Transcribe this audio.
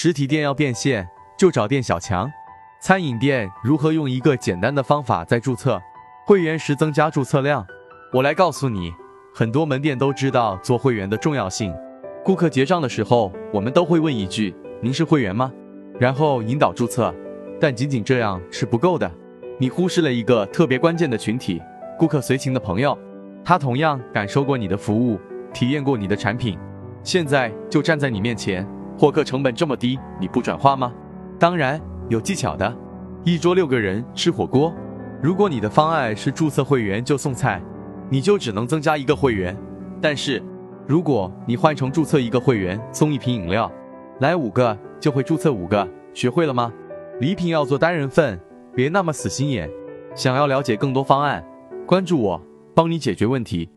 实体店要变现，就找店小强。餐饮店如何用一个简单的方法在注册会员时增加注册量？我来告诉你。很多门店都知道做会员的重要性。顾客结账的时候，我们都会问一句：“您是会员吗？”然后引导注册。但仅仅这样是不够的，你忽视了一个特别关键的群体——顾客随行的朋友。他同样感受过你的服务，体验过你的产品，现在就站在你面前。获客成本这么低，你不转化吗？当然有技巧的。一桌六个人吃火锅，如果你的方案是注册会员就送菜。你就只能增加一个会员，但是如果你换成注册一个会员送一瓶饮料，来五个就会注册五个，学会了吗？礼品要做单人份，别那么死心眼。想要了解更多方案，关注我，帮你解决问题。